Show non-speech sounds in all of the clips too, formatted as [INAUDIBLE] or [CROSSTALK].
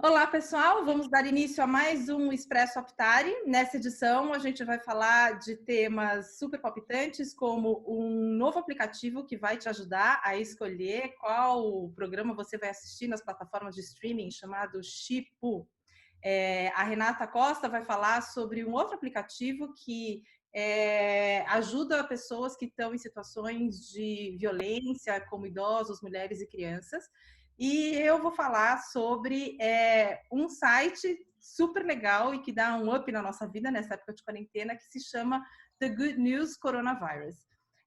Olá, pessoal. Vamos dar início a mais um Expresso Optari. Nessa edição, a gente vai falar de temas super palpitantes, como um novo aplicativo que vai te ajudar a escolher qual programa você vai assistir nas plataformas de streaming, chamado Chipu. É, a Renata Costa vai falar sobre um outro aplicativo que é, ajuda pessoas que estão em situações de violência, como idosos, mulheres e crianças. E eu vou falar sobre é, um site super legal e que dá um up na nossa vida nessa época de quarentena, que se chama The Good News Coronavirus.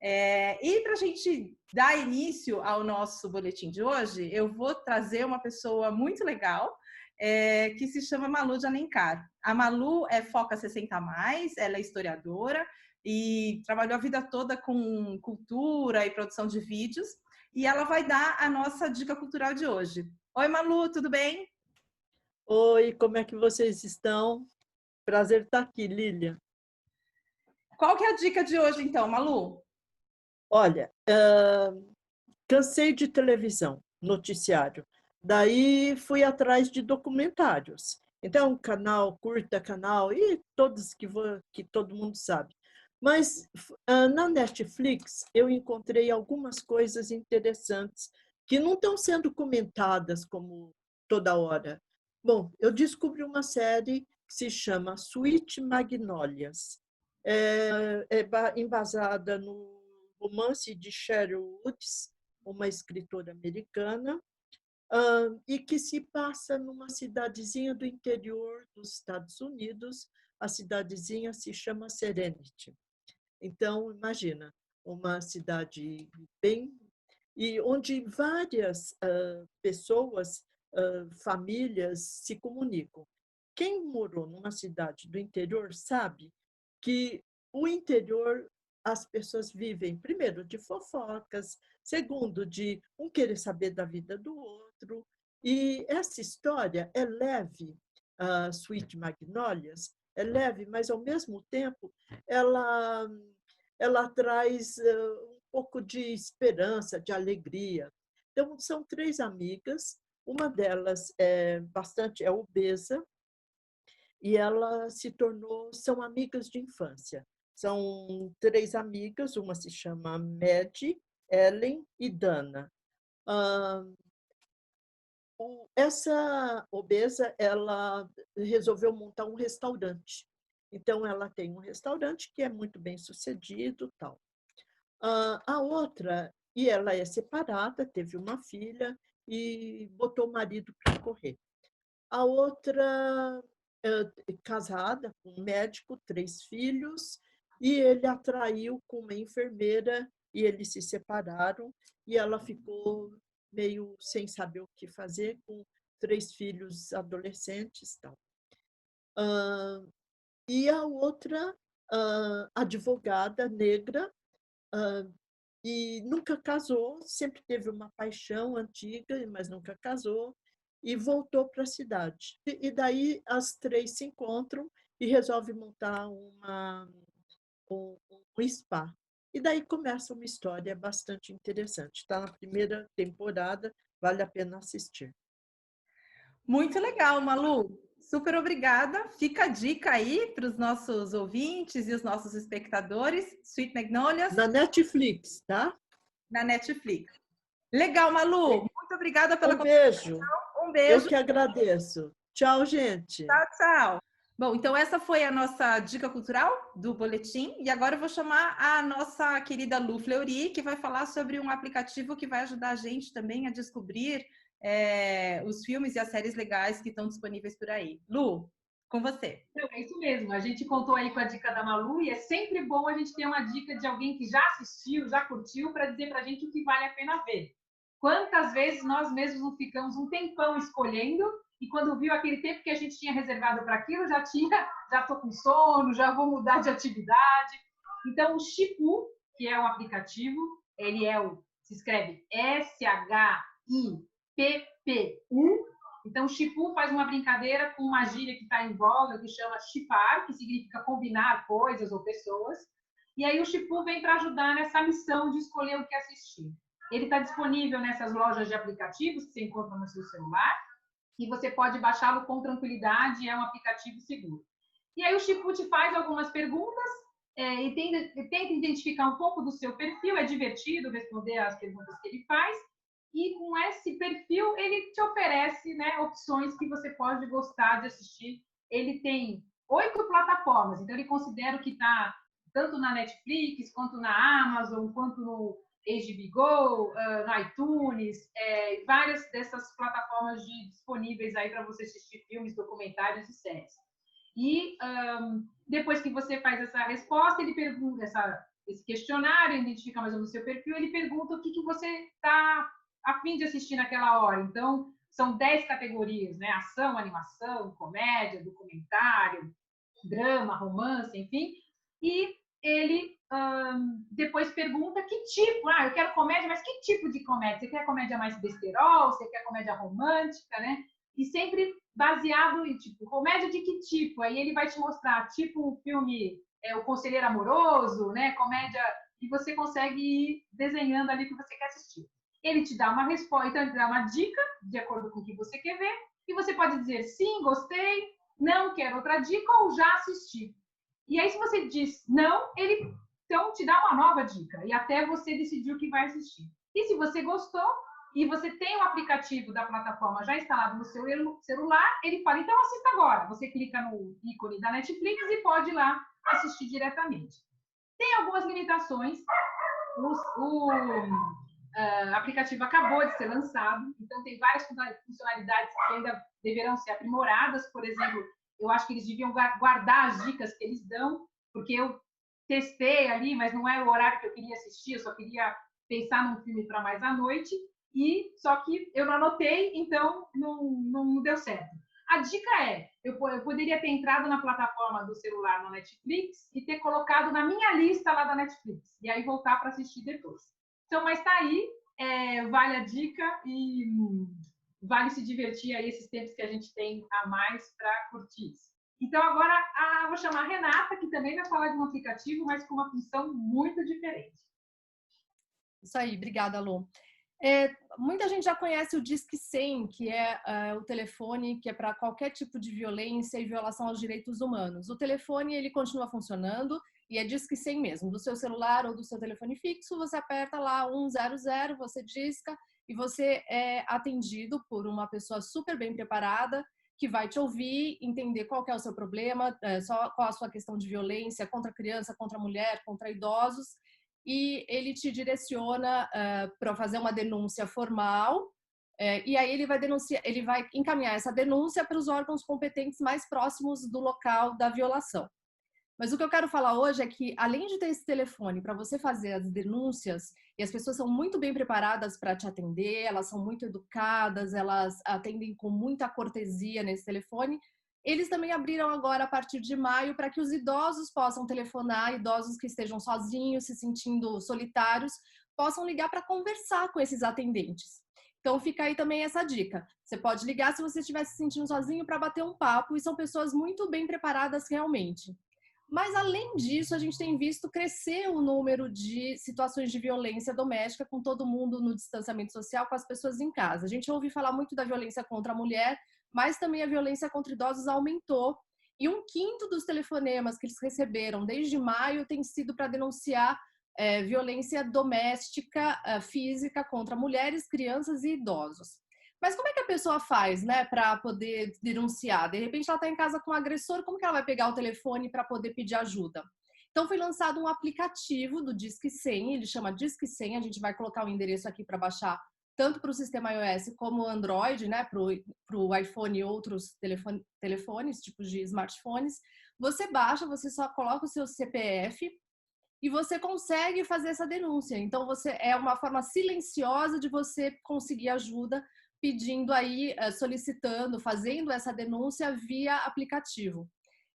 É, e para a gente dar início ao nosso boletim de hoje, eu vou trazer uma pessoa muito legal é, que se chama Malu de Alencar. A Malu é Foca 60 Mais, ela é historiadora e trabalhou a vida toda com cultura e produção de vídeos e ela vai dar a nossa dica cultural de hoje. Oi, Malu, tudo bem? Oi, como é que vocês estão? Prazer estar aqui, Lília. Qual que é a dica de hoje, então, Malu? Olha, uh, cansei de televisão, noticiário. Daí fui atrás de documentários. Então, canal, curta canal, e todos que, que todo mundo sabe. Mas uh, na Netflix eu encontrei algumas coisas interessantes que não estão sendo comentadas como toda hora. Bom, eu descobri uma série que se chama Sweet Magnolias. É, é embasada no romance de Cheryl Woods, uma escritora americana, e que se passa numa cidadezinha do interior dos Estados Unidos. A cidadezinha se chama Serenity. Então, imagina, uma cidade bem. e onde várias uh, pessoas, uh, famílias se comunicam. Quem morou numa cidade do interior sabe que o interior as pessoas vivem, primeiro, de fofocas, segundo, de um querer saber da vida do outro. E essa história é leve, uh, Sweet Magnolias, é leve, mas ao mesmo tempo ela ela traz uh, um pouco de esperança, de alegria. Então são três amigas, uma delas é bastante é obesa e ela se tornou são amigas de infância. São três amigas, uma se chama Mad, Ellen e Dana. Essa obesa, ela resolveu montar um restaurante. Então, ela tem um restaurante que é muito bem sucedido tal. A outra, e ela é separada, teve uma filha e botou o marido para correr. A outra, é casada, com um médico, três filhos, e ele atraiu com uma enfermeira e eles se separaram e ela ficou meio sem saber o que fazer, com três filhos adolescentes tal. Uh, e a outra uh, advogada negra uh, e nunca casou, sempre teve uma paixão antiga, mas nunca casou e voltou para a cidade. E, e daí as três se encontram e resolvem montar uma, um, um spa. E daí começa uma história bastante interessante. Está na primeira temporada, vale a pena assistir. Muito legal, Malu. Super obrigada. Fica a dica aí para os nossos ouvintes e os nossos espectadores. Sweet Magnolias. Na Netflix, tá? Na Netflix. Legal, Malu. Muito obrigada pela Um beijo. Um beijo. Eu que agradeço. Tchau, gente. Tchau, tchau. Bom, então essa foi a nossa dica cultural do boletim e agora eu vou chamar a nossa querida Lu Fleury, que vai falar sobre um aplicativo que vai ajudar a gente também a descobrir é, os filmes e as séries legais que estão disponíveis por aí. Lu, com você. Então, é isso mesmo. A gente contou aí com a dica da Malu e é sempre bom a gente ter uma dica de alguém que já assistiu, já curtiu, para dizer para a gente o que vale a pena ver. Quantas vezes nós mesmos não ficamos um tempão escolhendo e quando viu aquele tempo que a gente tinha reservado para aquilo, já tinha, já estou com sono, já vou mudar de atividade. Então, o Chipu, que é um aplicativo, ele é o, se escreve S-H-I-P-P-U. Então, o Chipu faz uma brincadeira com uma gíria que está em voga, que chama chipar, que significa combinar coisas ou pessoas. E aí o Chipu vem para ajudar nessa missão de escolher o que assistir. Ele está disponível nessas lojas de aplicativos que você encontra no seu celular e você pode baixá-lo com tranquilidade, é um aplicativo seguro. E aí o Chipu te faz algumas perguntas é, e tenta, tenta identificar um pouco do seu perfil, é divertido responder as perguntas que ele faz, e com esse perfil ele te oferece né, opções que você pode gostar de assistir. Ele tem oito plataformas, então ele considera que está tanto na Netflix, quanto na Amazon, quanto no HBO Go, uh, iTunes, é, várias dessas plataformas de, disponíveis aí para você assistir filmes, documentários e séries. E um, depois que você faz essa resposta, ele pergunta essa, esse questionário, identifica mais ou menos o seu perfil, ele pergunta o que, que você está a fim de assistir naquela hora. Então, são 10 categorias, né? Ação, animação, comédia, documentário, drama, romance, enfim. E ele um, depois pergunta que tipo, ah, eu quero comédia, mas que tipo de comédia? Você quer comédia mais besterol? Você quer comédia romântica, né? E sempre baseado em, tipo, comédia de que tipo? Aí ele vai te mostrar, tipo, o filme é, O Conselheiro Amoroso, né? Comédia, e você consegue ir desenhando ali o que você quer assistir. Ele te dá uma resposta, então ele te dá uma dica, de acordo com o que você quer ver, e você pode dizer sim, gostei, não quero outra dica ou já assisti. E aí, se você diz não, ele então te dá uma nova dica e até você decidir o que vai assistir. E se você gostou e você tem o aplicativo da plataforma já instalado no seu celular, ele fala, então assista agora. Você clica no ícone da Netflix e pode ir lá assistir diretamente. Tem algumas limitações. O, o uh, aplicativo acabou de ser lançado, então tem várias funcionalidades que ainda deverão ser aprimoradas. Por exemplo, eu acho que eles deviam guardar as dicas que eles dão, porque eu testei ali, mas não era o horário que eu queria assistir, eu só queria pensar num filme para mais à noite, e só que eu não anotei, então não, não deu certo. A dica é, eu, eu poderia ter entrado na plataforma do celular no Netflix e ter colocado na minha lista lá da Netflix, e aí voltar para assistir depois. Então, mas tá aí, é, vale a dica e hum, vale se divertir aí esses tempos que a gente tem a mais para curtir. Então, agora a, vou chamar a Renata, que também vai falar de um aplicativo, mas com uma função muito diferente. Isso aí, obrigada, Lu. É, muita gente já conhece o Disque 100, que é, é o telefone que é para qualquer tipo de violência e violação aos direitos humanos. O telefone ele continua funcionando e é Disque 100 mesmo, do seu celular ou do seu telefone fixo, você aperta lá 100, você disca e você é atendido por uma pessoa super bem preparada que vai te ouvir, entender qual é o seu problema, é, qual a sua questão de violência contra criança, contra mulher, contra idosos, e ele te direciona uh, é, para fazer uma denúncia formal. É, e aí ele vai denunciar, ele vai encaminhar essa denúncia para os órgãos competentes mais próximos do local da violação. Mas o que eu quero falar hoje é que, além de ter esse telefone para você fazer as denúncias, e as pessoas são muito bem preparadas para te atender, elas são muito educadas, elas atendem com muita cortesia nesse telefone, eles também abriram agora, a partir de maio, para que os idosos possam telefonar, idosos que estejam sozinhos, se sentindo solitários, possam ligar para conversar com esses atendentes. Então fica aí também essa dica. Você pode ligar se você estiver se sentindo sozinho para bater um papo e são pessoas muito bem preparadas realmente. Mas, além disso, a gente tem visto crescer o número de situações de violência doméstica com todo mundo no distanciamento social, com as pessoas em casa. A gente ouve falar muito da violência contra a mulher, mas também a violência contra idosos aumentou. E um quinto dos telefonemas que eles receberam desde maio tem sido para denunciar é, violência doméstica é, física contra mulheres, crianças e idosos. Mas como é que a pessoa faz, né, para poder denunciar? De repente ela está em casa com o agressor, como que ela vai pegar o telefone para poder pedir ajuda? Então foi lançado um aplicativo do Disque 100, ele chama Disque 100, a gente vai colocar o endereço aqui para baixar tanto para o sistema iOS como Android, né, para o iPhone e outros telefone, telefones, tipos de smartphones. Você baixa, você só coloca o seu CPF e você consegue fazer essa denúncia. Então você é uma forma silenciosa de você conseguir ajuda pedindo aí, eh, solicitando, fazendo essa denúncia via aplicativo.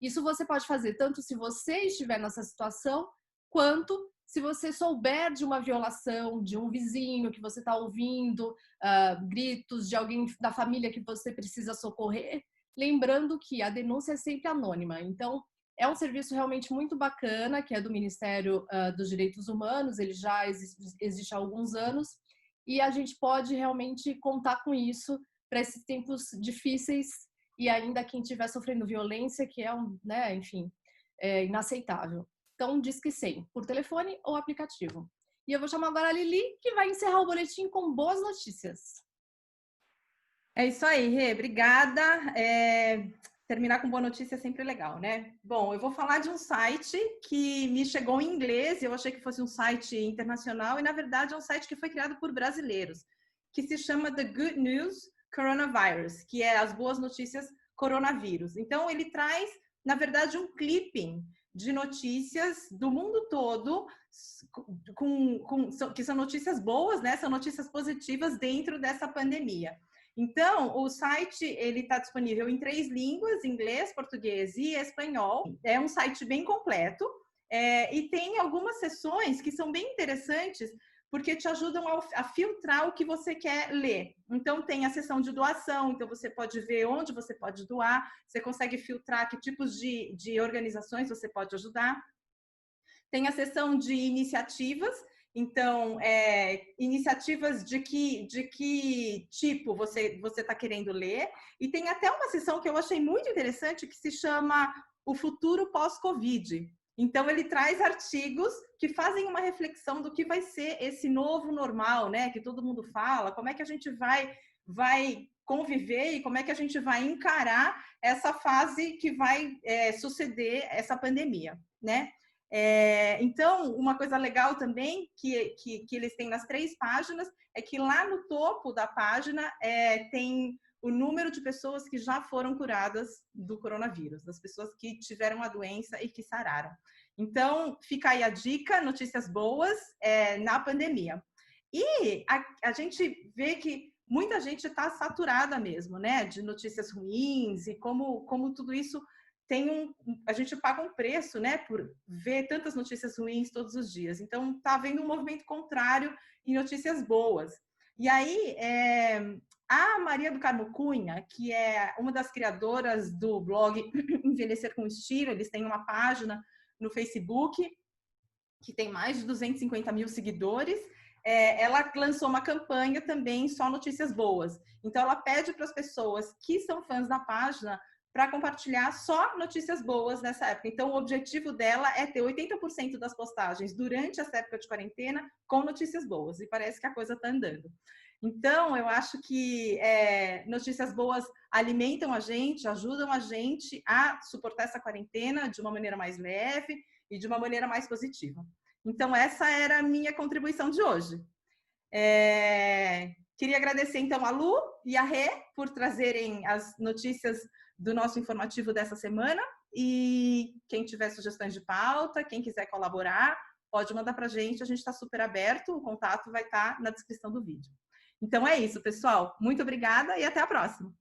Isso você pode fazer tanto se você estiver nessa situação, quanto se você souber de uma violação, de um vizinho que você está ouvindo, uh, gritos de alguém da família que você precisa socorrer, lembrando que a denúncia é sempre anônima. Então, É um serviço realmente muito bacana, que é do Ministério uh, dos Direitos Humanos, ele já existe, existe há alguns anos, e a gente pode realmente contar com isso para esses tempos difíceis e ainda quem estiver sofrendo violência, que é um, né, enfim, é inaceitável. Então, diz que sim, por telefone ou aplicativo. E eu vou chamar agora a Lili, que vai encerrar o boletim com boas notícias. É isso aí, Rê, obrigada. É, terminar com boa notícia é sempre legal, né? Bom, eu vou falar de um site que me chegou em inglês, eu achei que fosse um site internacional, e na verdade é um site que foi criado por brasileiros, que se chama The Good News Coronavirus, que é as boas notícias coronavírus. Então, ele traz, na verdade, um clipping de notícias do mundo todo, com, com, que são notícias boas, né? São notícias positivas dentro dessa pandemia. Então, o site ele está disponível em três línguas: inglês, português e espanhol. É um site bem completo é, e tem algumas sessões que são bem interessantes porque te ajudam a, a, filtrar o que você quer ler. Então, tem a seção de doação, então você pode ver onde você pode doar, você consegue filtrar que tipos de, de organizações você pode ajudar. Tem a seção de iniciativas, então, é, iniciativas de que, de que tipo você está querendo ler. E tem até uma seção que eu achei muito interessante que se chama O Futuro Pós-Covid. Então, ele traz artigos que fazem uma reflexão do que vai ser esse novo normal, né? Que todo mundo fala, como é que a gente vai, vai conviver e como é que a gente vai encarar essa fase que vai é, suceder essa pandemia, né? É, então, uma coisa legal também que, que, que, eles têm nas três páginas é que lá no topo da página é, tem o número de pessoas que já foram curadas do coronavírus, das pessoas que tiveram a doença e que sararam. Então, fica aí a dica, notícias boas é, na pandemia. E a, a gente vê que muita gente está saturada mesmo, né, de notícias ruins e como, como tudo isso tem um, a gente paga um preço, né, por ver tantas notícias ruins todos os dias. Então, está havendo um movimento contrário em notícias boas. E aí, é, a Maria do Carmo Cunha, que é uma das criadoras do blog [CLEARS THROAT] Envelhecer com Estilo, eles têm uma página no Facebook que tem mais de 250 mil seguidores. É, ela lançou uma campanha também só notícias boas. Então, ela pede para as pessoas que são fãs da página para compartilhar só notícias boas nessa época. Então, o objetivo dela é ter 80% das postagens durante essa época de quarentena com notícias boas. E parece que a coisa está andando. Então, eu acho que é, notícias boas alimentam a gente, ajudam a gente a suportar essa quarentena de uma maneira mais leve e de uma maneira mais positiva. Então, essa era a minha contribuição de hoje. É, queria agradecer, então, a Lu e a Rê por trazerem as notícias do nosso informativo dessa semana. E quem tiver sugestões de pauta, quem quiser colaborar, pode mandar para a gente, a gente está super aberto, o contato vai estar tá na descrição do vídeo. Então é isso, pessoal. Muito obrigada e até a próxima.